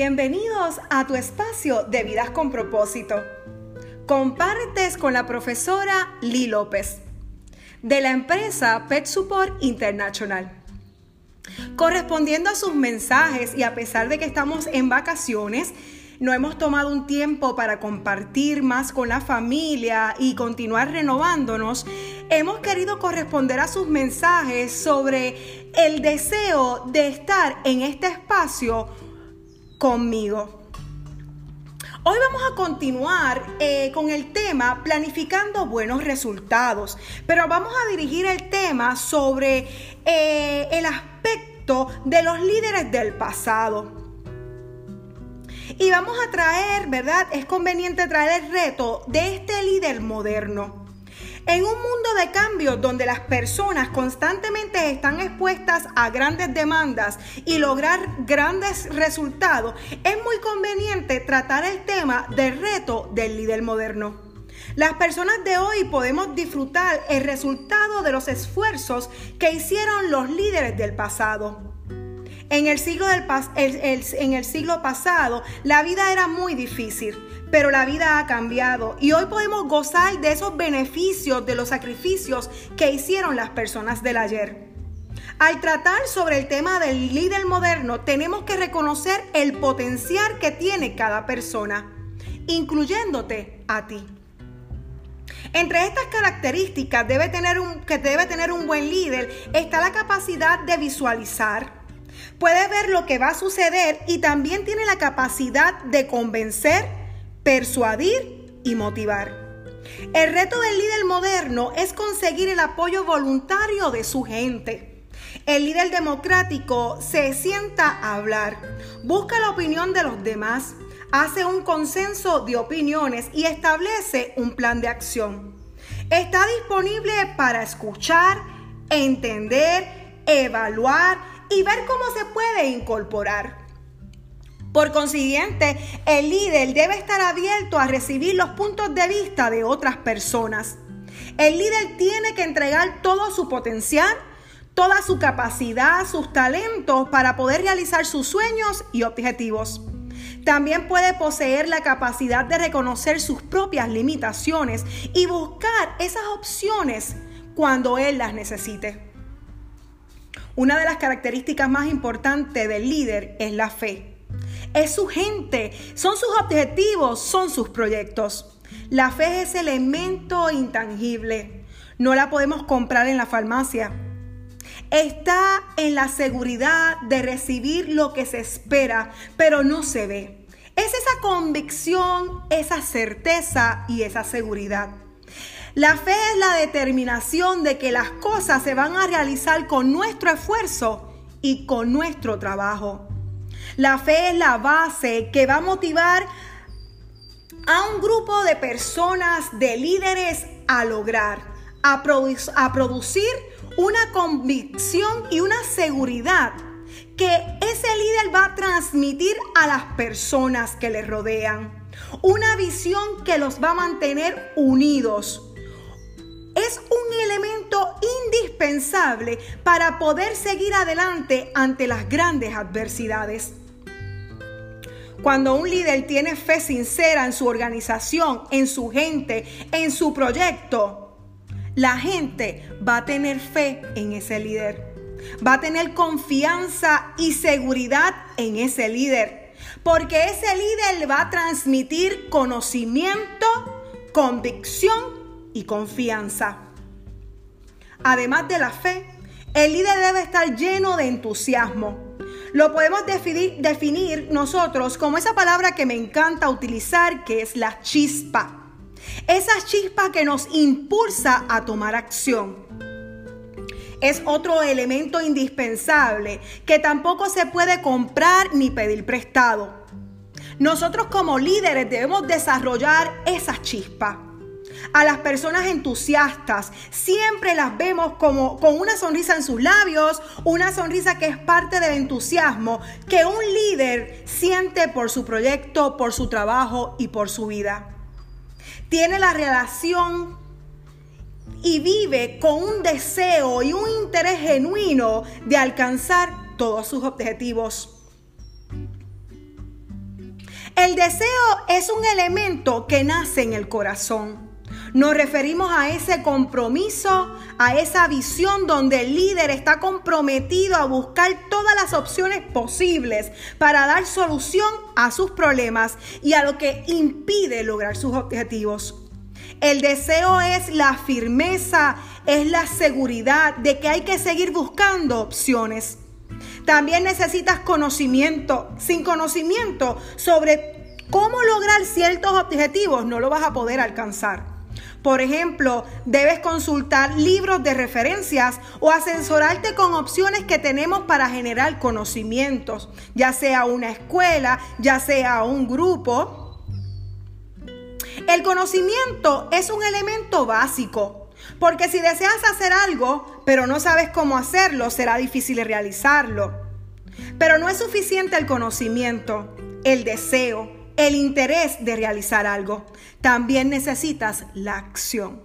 Bienvenidos a tu espacio de vidas con propósito. Compartes con la profesora Lee López de la empresa Pet Support International. Correspondiendo a sus mensajes y a pesar de que estamos en vacaciones, no hemos tomado un tiempo para compartir más con la familia y continuar renovándonos, hemos querido corresponder a sus mensajes sobre el deseo de estar en este espacio conmigo. Hoy vamos a continuar eh, con el tema planificando buenos resultados, pero vamos a dirigir el tema sobre eh, el aspecto de los líderes del pasado. Y vamos a traer, ¿verdad? Es conveniente traer el reto de este líder moderno. En un mundo de cambios donde las personas constantemente están expuestas a grandes demandas y lograr grandes resultados, es muy conveniente tratar el tema del reto del líder moderno. Las personas de hoy podemos disfrutar el resultado de los esfuerzos que hicieron los líderes del pasado. En el siglo, del en el siglo pasado la vida era muy difícil pero la vida ha cambiado y hoy podemos gozar de esos beneficios de los sacrificios que hicieron las personas del ayer. Al tratar sobre el tema del líder moderno, tenemos que reconocer el potencial que tiene cada persona, incluyéndote a ti. Entre estas características debe tener un, que debe tener un buen líder está la capacidad de visualizar, puede ver lo que va a suceder y también tiene la capacidad de convencer, persuadir y motivar. El reto del líder moderno es conseguir el apoyo voluntario de su gente. El líder democrático se sienta a hablar, busca la opinión de los demás, hace un consenso de opiniones y establece un plan de acción. Está disponible para escuchar, entender, evaluar y ver cómo se puede incorporar. Por consiguiente, el líder debe estar abierto a recibir los puntos de vista de otras personas. El líder tiene que entregar todo su potencial, toda su capacidad, sus talentos para poder realizar sus sueños y objetivos. También puede poseer la capacidad de reconocer sus propias limitaciones y buscar esas opciones cuando él las necesite. Una de las características más importantes del líder es la fe es su gente, son sus objetivos, son sus proyectos. La fe es elemento intangible. No la podemos comprar en la farmacia. Está en la seguridad de recibir lo que se espera, pero no se ve. Es esa convicción, esa certeza y esa seguridad. La fe es la determinación de que las cosas se van a realizar con nuestro esfuerzo y con nuestro trabajo. La fe es la base que va a motivar a un grupo de personas, de líderes, a lograr, a, producir una convicción y una seguridad que ese líder va a transmitir a las personas que le rodean. Una visión que los va a mantener unidos. Para poder seguir adelante ante las grandes adversidades. Cuando un líder tiene fe sincera en su organización, en su gente, en su proyecto, la gente va a tener fe en ese líder. Va a tener confianza y seguridad en ese líder. Porque ese líder va a transmitir conocimiento, convicción y confianza. Además de la fe, el líder debe estar lleno de entusiasmo lo podemos definir, nosotros como esa palabra que me encanta utilizar, que es la chispa. Esa chispa que nos impulsa a tomar acción. Es otro elemento indispensable que tampoco se puede comprar ni pedir prestado. Nosotros como líderes debemos desarrollar esa chispa a las personas entusiastas. Siempre las vemos como con una sonrisa en sus labios, una sonrisa que es parte del entusiasmo que un líder siente por su proyecto, por su trabajo y por su vida. Tiene la relación y vive con un deseo y un interés genuino de alcanzar todos sus objetivos. El deseo es un elemento que nace en el corazón. Nos referimos a ese compromiso, a esa visión donde el líder está comprometido a buscar todas las opciones posibles para dar solución a sus problemas y a lo que impide lograr sus objetivos. El deseo es la firmeza, es la seguridad de que hay que seguir buscando opciones. También necesitas conocimiento. Sin conocimiento sobre cómo lograr ciertos objetivos no lo vas a poder alcanzar. Por ejemplo, debes consultar libros de referencias o asesorarte con opciones que tenemos para generar conocimientos, ya sea una escuela, ya sea un grupo. El conocimiento es un elemento básico, porque si deseas hacer algo, pero no sabes cómo hacerlo, será difícil realizarlo. Pero no es suficiente el conocimiento, el deseo, el interés de realizar algo. También necesitas la acción.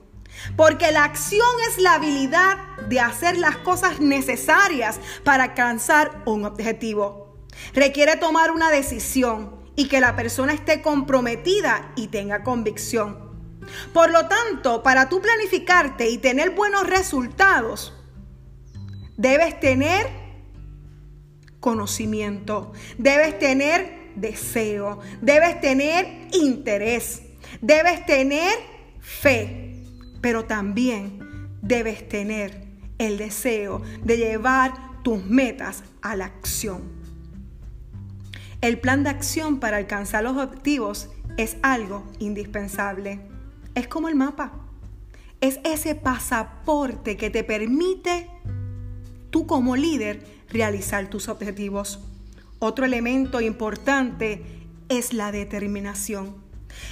Porque la acción es la habilidad de hacer las cosas necesarias para alcanzar un objetivo. Requiere tomar una decisión y que la persona esté comprometida y tenga convicción. Por lo tanto, para tú planificarte y tener buenos resultados, debes tener conocimiento, debes tener deseo, debes tener interés, debes tener fe, pero también debes tener el deseo de llevar tus metas a la acción. El plan de acción para alcanzar los objetivos es algo indispensable. Es como el mapa. Es ese pasaporte que te permite tú como líder realizar tus objetivos. Otro elemento importante es la determinación.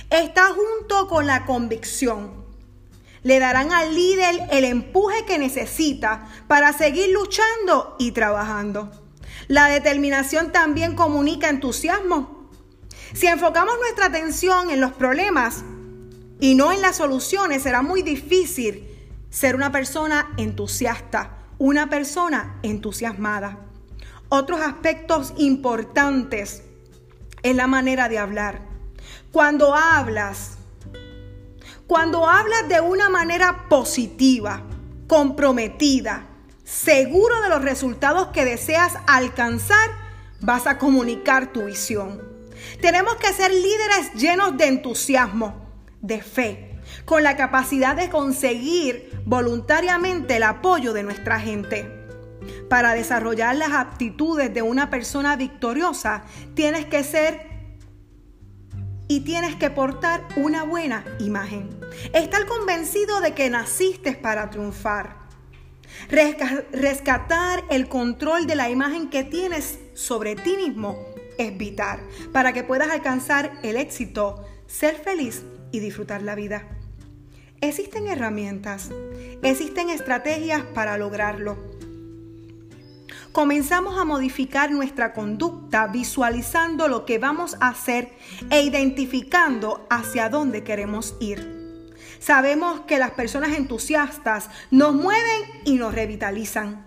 Está junto con la convicción. Le darán al líder el empuje que necesita para seguir luchando y trabajando. La determinación también comunica entusiasmo. Si enfocamos nuestra atención en los problemas y no en las soluciones, será muy difícil ser una persona entusiasta, una persona entusiasmada. Otros aspectos importantes es la manera de hablar. Cuando hablas, cuando hablas de una manera positiva, comprometida, seguro de los resultados que deseas alcanzar, vas a comunicar tu visión. Tenemos que ser líderes llenos de entusiasmo, de fe, con la capacidad de conseguir voluntariamente el apoyo de nuestra gente. Para desarrollar las aptitudes de una persona victoriosa, tienes que ser y tienes que portar una buena imagen. Estar convencido de que naciste para triunfar. Rescatar el control de la imagen que tienes sobre ti mismo es vital para que puedas alcanzar el éxito, ser feliz y disfrutar la vida. Existen herramientas, existen estrategias para lograrlo comenzamos a modificar nuestra conducta visualizando lo que vamos a hacer e identificando hacia dónde queremos ir. Sabemos que las personas entusiastas nos mueven y nos revitalizan.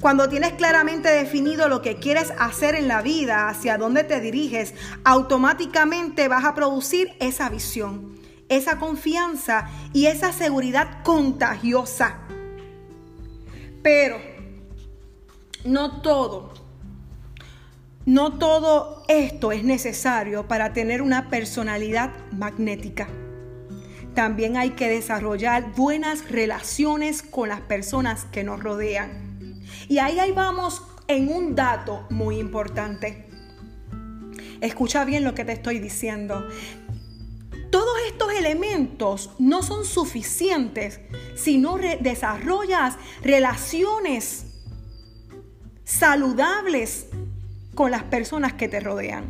Cuando tienes claramente definido lo que quieres hacer en la vida, hacia dónde te diriges, automáticamente vas a producir esa visión, esa confianza y esa seguridad contagiosa. Pero no todo, no todo esto es necesario para tener una personalidad magnética. También hay que desarrollar buenas relaciones con las personas que nos rodean. Y ahí, ahí vamos en un dato muy importante. Escucha bien lo que te estoy diciendo. Todos estos elementos no son suficientes si no desarrollas relaciones saludables con las personas que te rodean.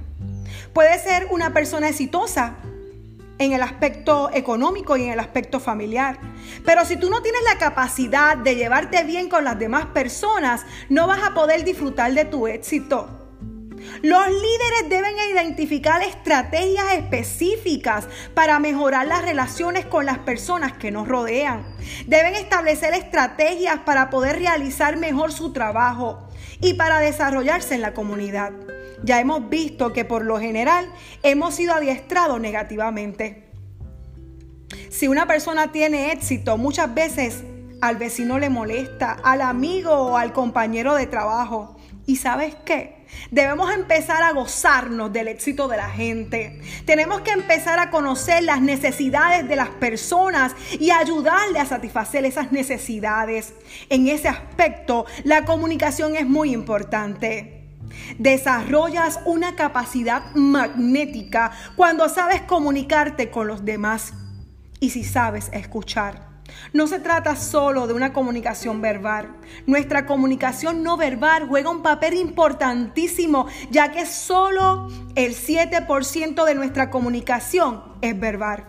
Puede ser una persona exitosa en el aspecto económico y en el aspecto familiar. Pero si tú no tienes la capacidad de llevarte bien con las demás personas, no vas a poder disfrutar de tu éxito. Los líderes deben identificar estrategias específicas para mejorar las relaciones con las personas que nos rodean. Deben establecer estrategias para poder realizar mejor su trabajo y para desarrollarse en la comunidad. ya hemos visto que por lo general hemos sido adiestrados negativamente. Si una persona tiene éxito, muchas veces al vecino le molesta, al amigo o al compañero de trabajo. ¿Y sabes qué? Debemos empezar a gozarnos del éxito de la gente. Tenemos que empezar a conocer las necesidades de las personas y ayudarle a satisfacer esas necesidades. En ese aspecto, la comunicación es muy importante. Desarrollas una capacidad magnética cuando sabes comunicarte con los demás y si sabes escuchar. No se trata solo de una comunicación verbal. Nuestra comunicación no verbal juega un papel importantísimo, ya que solo el 7% de nuestra comunicación es verbal.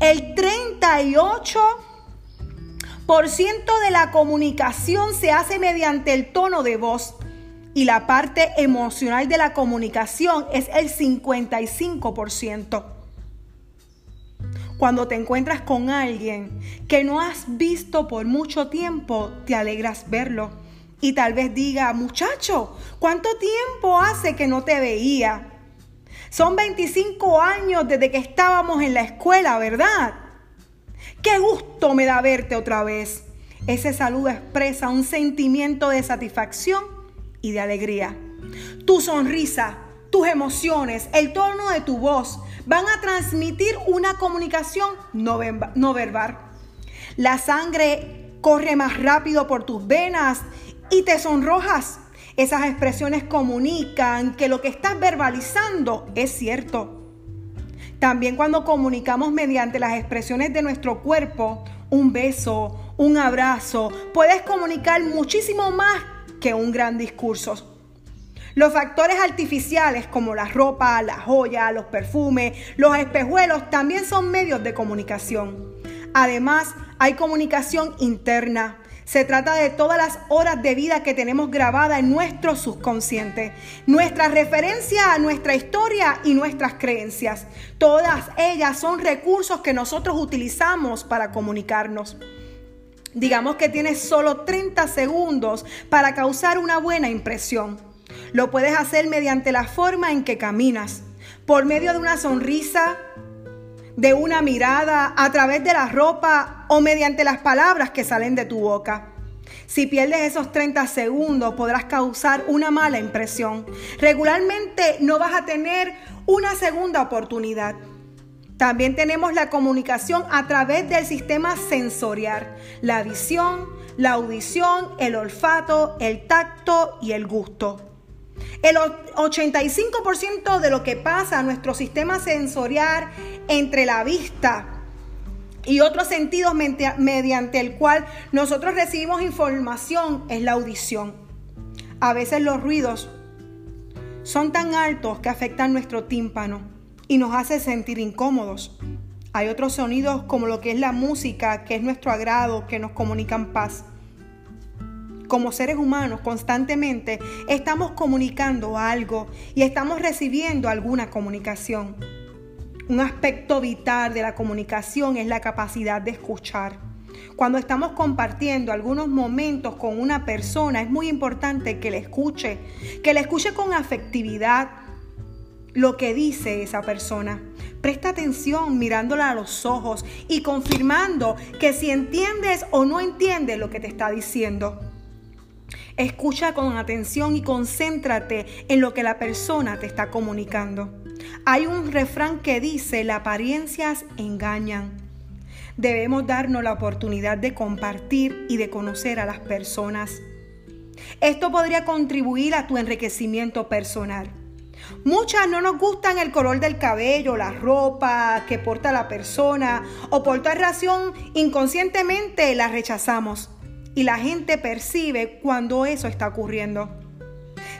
El 38% de la comunicación se hace mediante el tono de voz y la parte emocional de la comunicación es el 55%. Cuando te encuentras con alguien que no has visto por mucho tiempo, te alegras verlo. Y tal vez diga, muchacho, ¿cuánto tiempo hace que no te veía? Son 25 años desde que estábamos en la escuela, ¿verdad? Qué gusto me da verte otra vez. Ese saludo expresa un sentimiento de satisfacción y de alegría. Tu sonrisa, tus emociones, el tono de tu voz van a transmitir una comunicación no, verbal. La sangre corre más rápido por tus venas y te sonrojas. Esas expresiones comunican que lo que estás verbalizando es cierto. También cuando comunicamos mediante las expresiones de nuestro cuerpo, un beso, un abrazo, puedes comunicar muchísimo más que un gran discurso. Los factores artificiales como la ropa, la joya, los perfumes, los espejuelos también son medios de comunicación. Además, hay comunicación interna. Se trata de todas las horas de vida que tenemos grabada en nuestro subconsciente, nuestra referencia a nuestra historia y nuestras creencias. Todas ellas son recursos que nosotros utilizamos para comunicarnos. Digamos que tienes solo 30 segundos para causar una buena impresión. Lo puedes hacer mediante la forma en que caminas, por medio de una sonrisa, de una mirada, a través de la ropa o mediante las palabras que salen de tu boca. Si pierdes esos 30 segundos podrás causar una mala impresión. Regularmente no vas a tener una segunda oportunidad. También tenemos la comunicación a través del sistema sensorial, la visión, la audición, el olfato, el tacto y el gusto. El 85% de lo que pasa a nuestro sistema sensorial entre la vista y otros sentidos mediante el cual nosotros recibimos información es la audición. A veces los ruidos son tan altos que afectan nuestro tímpano y nos hace sentir incómodos. Hay otros sonidos como lo que es la música, que es nuestro agrado, que nos comunican paz como seres humanos constantemente estamos comunicando algo y estamos recibiendo alguna comunicación. Un aspecto vital de la comunicación es la capacidad de escuchar. Cuando estamos compartiendo algunos momentos con una persona, es muy importante que le escuche, que le escuche con afectividad lo que dice esa persona. Presta atención mirándola a los ojos y confirmando que si entiendes o no entiendes lo que te está diciendo. Escucha con atención y concéntrate en lo que la persona te está comunicando. Hay un refrán que dice, las apariencias engañan. Debemos darnos la oportunidad de compartir y de conocer a las personas. Esto podría contribuir a tu enriquecimiento personal. Muchas no nos gustan el color del cabello, la ropa que porta la persona o por tal razón inconscientemente la rechazamos y la gente percibe cuando eso está ocurriendo.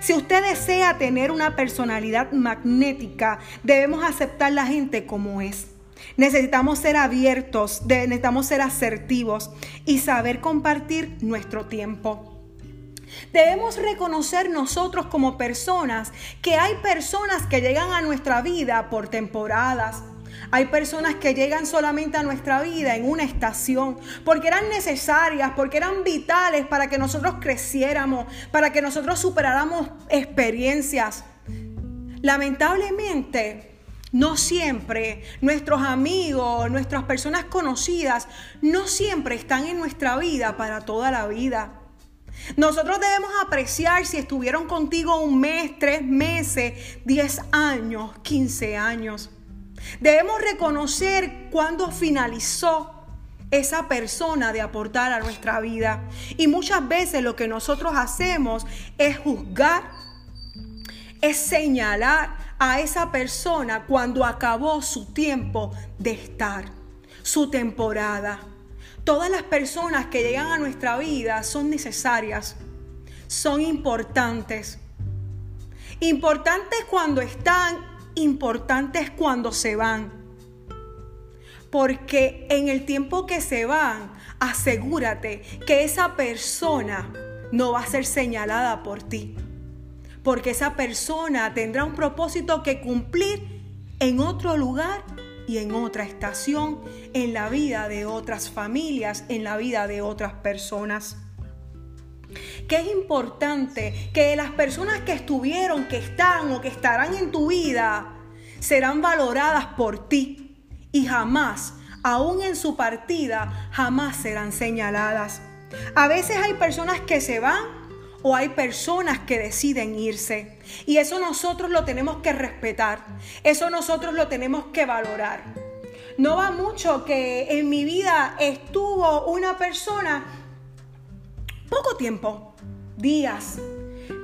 Si usted desea tener una personalidad magnética, debemos aceptar la gente como es. Necesitamos ser abiertos, necesitamos ser asertivos y saber compartir nuestro tiempo. Debemos reconocer nosotros como personas que hay personas que llegan a nuestra vida por temporadas, hay personas que llegan solamente a nuestra vida en una estación porque eran necesarias, porque eran vitales para que nosotros creciéramos, para que nosotros superáramos experiencias. Lamentablemente, no siempre nuestros amigos, nuestras personas conocidas, no siempre están en nuestra vida para toda la vida. Nosotros debemos apreciar si estuvieron contigo un mes, tres meses, diez años, quince años. Debemos reconocer cuándo finalizó esa persona de aportar a nuestra vida. Y muchas veces lo que nosotros hacemos es juzgar, es señalar a esa persona cuando acabó su tiempo de estar, su temporada. Todas las personas que llegan a nuestra vida son necesarias, son importantes. Importantes cuando están, importantes cuando se van. Porque en el tiempo que se van, asegúrate que esa persona no va a ser señalada por ti. Porque esa persona tendrá un propósito que cumplir en otro lugar y en otra estación, en la vida de otras familias, en la vida de otras personas. Que es importante que las personas que estuvieron, que están o que estarán en tu vida, serán valoradas por ti y jamás, aún en su partida, jamás serán señaladas. A veces hay personas que se van o hay personas que deciden irse. Y eso nosotros lo tenemos que respetar. Eso nosotros lo tenemos que valorar. No va mucho que en mi vida estuvo una persona poco tiempo, días.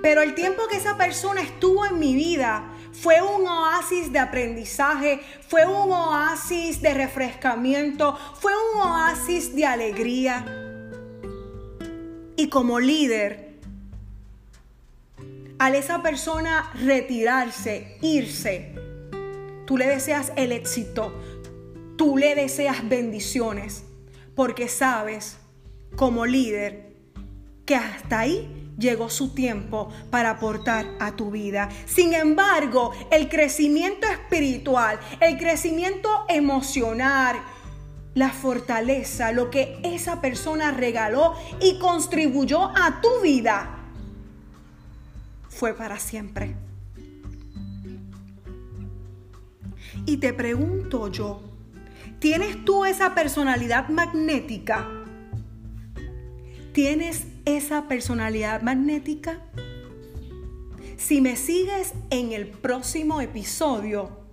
Pero el tiempo que esa persona estuvo en mi vida fue un oasis de aprendizaje, fue un oasis de refrescamiento, fue un oasis de alegría. Y como líder, al esa persona retirarse, irse, tú le deseas el éxito, tú le deseas bendiciones, porque sabes como líder que hasta ahí llegó su tiempo para aportar a tu vida. Sin embargo, el crecimiento espiritual, el crecimiento emocional, la fortaleza, lo que esa persona regaló y contribuyó a tu vida, fue para siempre. Y te pregunto yo, ¿tienes tú esa personalidad magnética? ¿Tienes esa personalidad magnética? Si me sigues en el próximo episodio,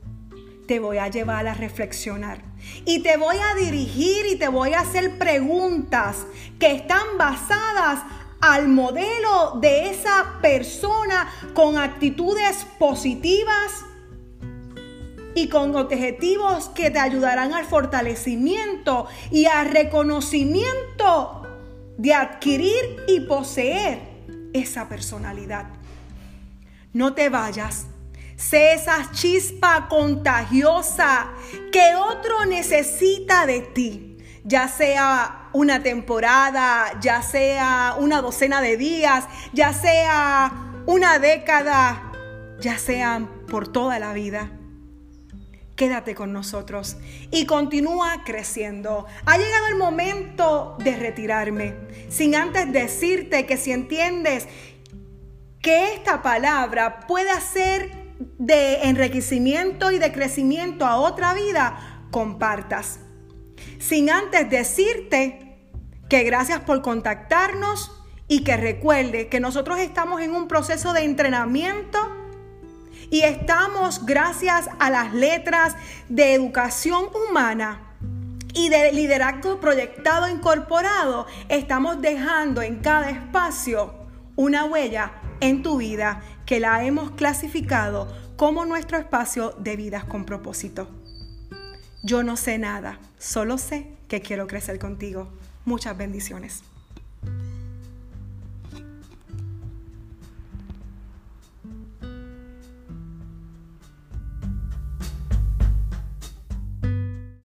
te voy a llevar a reflexionar. Y te voy a dirigir y te voy a hacer preguntas que están basadas al modelo de esa persona con actitudes positivas y con objetivos que te ayudarán al fortalecimiento y al reconocimiento de adquirir y poseer esa personalidad. No te vayas. Sé esa chispa contagiosa que otro necesita de ti, ya sea una temporada, ya sea una docena de días, ya sea una década, ya sea por toda la vida quédate con nosotros y continúa creciendo. Ha llegado el momento de retirarme, sin antes decirte que si entiendes que esta palabra puede ser de enriquecimiento y de crecimiento a otra vida, compartas. Sin antes decirte que gracias por contactarnos y que recuerde que nosotros estamos en un proceso de entrenamiento y estamos, gracias a las letras de educación humana, y de liderazgo proyectado incorporado, estamos dejando en cada espacio una huella en tu vida que la hemos clasificado como nuestro espacio de vidas con propósito. Yo no sé nada, solo sé que quiero crecer contigo. Muchas bendiciones.